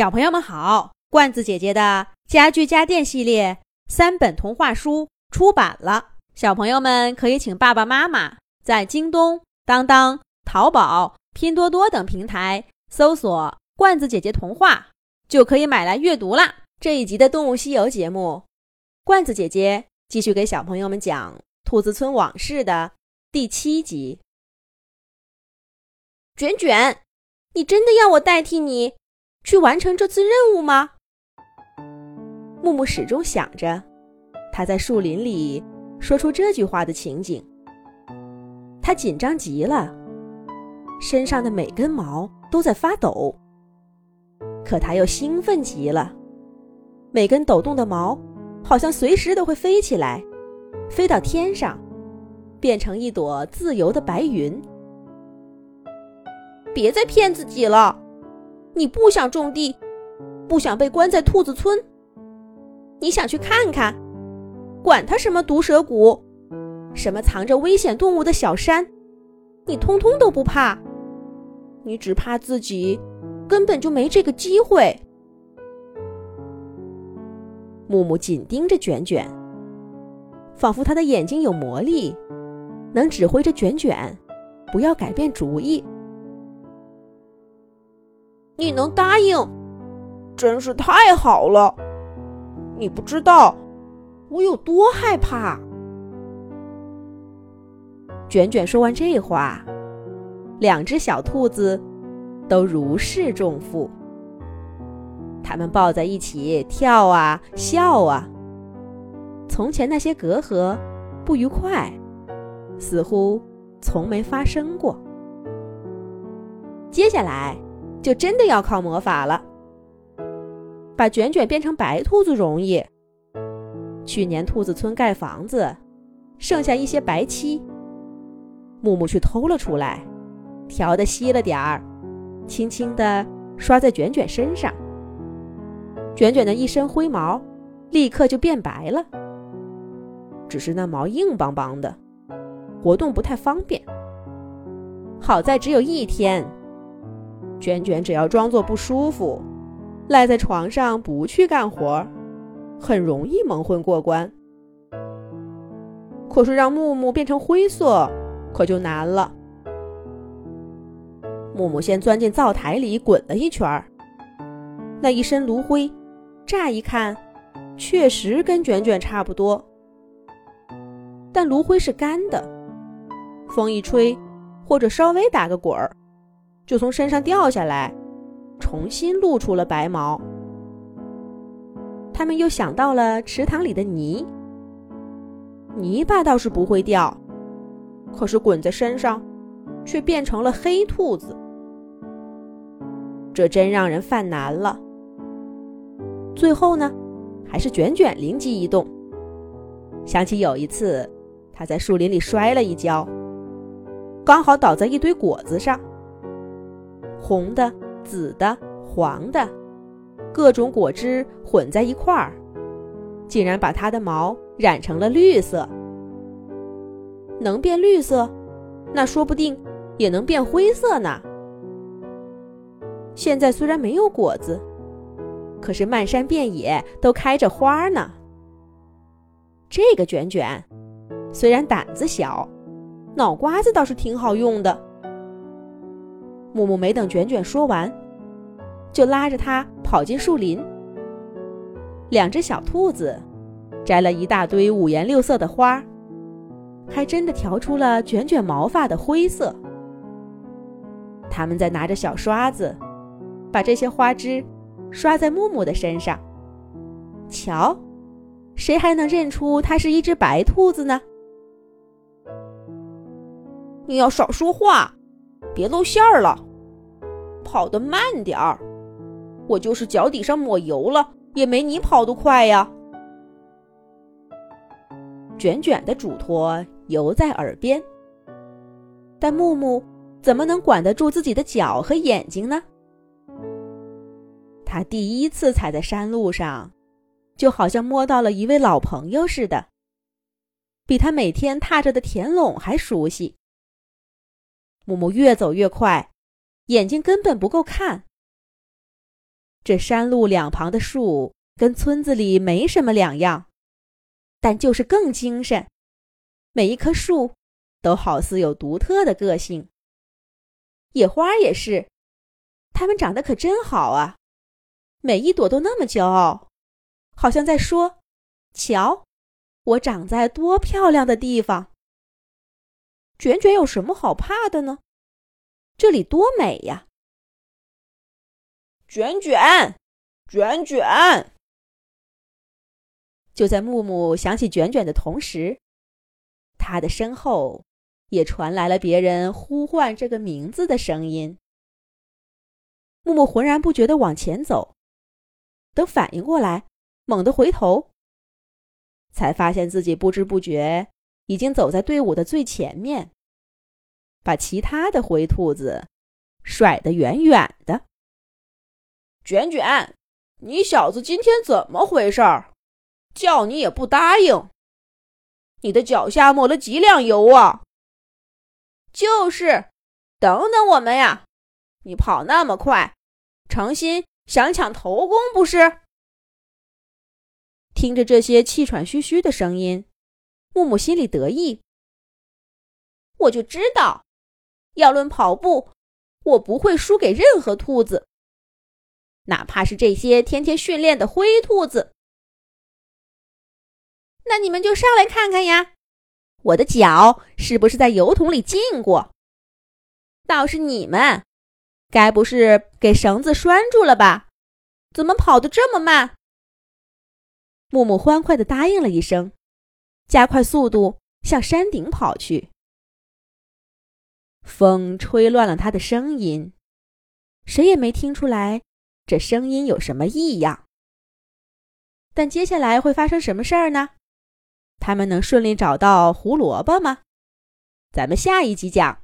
小朋友们好，罐子姐姐的家具家电系列三本童话书出版了，小朋友们可以请爸爸妈妈在京东、当当、淘宝、拼多多等平台搜索“罐子姐姐童话”，就可以买来阅读啦。这一集的《动物西游》节目，罐子姐姐继续给小朋友们讲《兔子村往事》的第七集。卷卷，你真的要我代替你？去完成这次任务吗？木木始终想着他在树林里说出这句话的情景。他紧张极了，身上的每根毛都在发抖。可他又兴奋极了，每根抖动的毛好像随时都会飞起来，飞到天上，变成一朵自由的白云。别再骗自己了。你不想种地，不想被关在兔子村，你想去看看，管他什么毒蛇谷，什么藏着危险动物的小山，你通通都不怕，你只怕自己根本就没这个机会。木木紧盯着卷卷，仿佛他的眼睛有魔力，能指挥着卷卷，不要改变主意。你能答应，真是太好了。你不知道我有多害怕。卷卷说完这话，两只小兔子都如释重负。他们抱在一起跳啊笑啊，从前那些隔阂、不愉快，似乎从没发生过。接下来。就真的要靠魔法了。把卷卷变成白兔子容易。去年兔子村盖房子，剩下一些白漆，木木去偷了出来，调的稀了点儿，轻轻的刷在卷卷身上。卷卷的一身灰毛立刻就变白了，只是那毛硬邦邦的，活动不太方便。好在只有一天。卷卷只要装作不舒服，赖在床上不去干活，很容易蒙混过关。可是让木木变成灰色，可就难了。木木先钻进灶台里滚了一圈儿那一身炉灰，乍一看，确实跟卷卷差不多。但炉灰是干的，风一吹，或者稍微打个滚儿。就从身上掉下来，重新露出了白毛。他们又想到了池塘里的泥，泥巴倒是不会掉，可是滚在身上，却变成了黑兔子。这真让人犯难了。最后呢，还是卷卷灵机一动，想起有一次他在树林里摔了一跤，刚好倒在一堆果子上。红的、紫的、黄的，各种果汁混在一块儿，竟然把它的毛染成了绿色。能变绿色，那说不定也能变灰色呢。现在虽然没有果子，可是漫山遍野都开着花呢。这个卷卷虽然胆子小，脑瓜子倒是挺好用的。木木没等卷卷说完，就拉着他跑进树林。两只小兔子摘了一大堆五颜六色的花，还真的调出了卷卷毛发的灰色。他们在拿着小刷子，把这些花枝刷在木木的身上。瞧，谁还能认出它是一只白兔子呢？你要少说话。别露馅儿了，跑得慢点儿。我就是脚底上抹油了，也没你跑得快呀。卷卷的嘱托犹在耳边，但木木怎么能管得住自己的脚和眼睛呢？他第一次踩在山路上，就好像摸到了一位老朋友似的，比他每天踏着的田垄还熟悉。木木越走越快，眼睛根本不够看。这山路两旁的树跟村子里没什么两样，但就是更精神。每一棵树都好似有独特的个性。野花也是，它们长得可真好啊！每一朵都那么骄傲，好像在说：“瞧，我长在多漂亮的地方。”卷卷有什么好怕的呢？这里多美呀！卷卷，卷卷。就在木木想起卷卷的同时，他的身后也传来了别人呼唤这个名字的声音。木木浑然不觉地往前走，等反应过来，猛地回头，才发现自己不知不觉。已经走在队伍的最前面，把其他的灰兔子甩得远远的。卷卷，你小子今天怎么回事儿？叫你也不答应。你的脚下抹了几两油啊？就是，等等我们呀！你跑那么快，诚心想抢头功不是？听着这些气喘吁吁的声音。木木心里得意，我就知道，要论跑步，我不会输给任何兔子，哪怕是这些天天训练的灰兔子。那你们就上来看看呀，我的脚是不是在油桶里浸过？倒是你们，该不是给绳子拴住了吧？怎么跑得这么慢？木木欢快的答应了一声。加快速度向山顶跑去。风吹乱了他的声音，谁也没听出来这声音有什么异样。但接下来会发生什么事儿呢？他们能顺利找到胡萝卜吗？咱们下一集讲。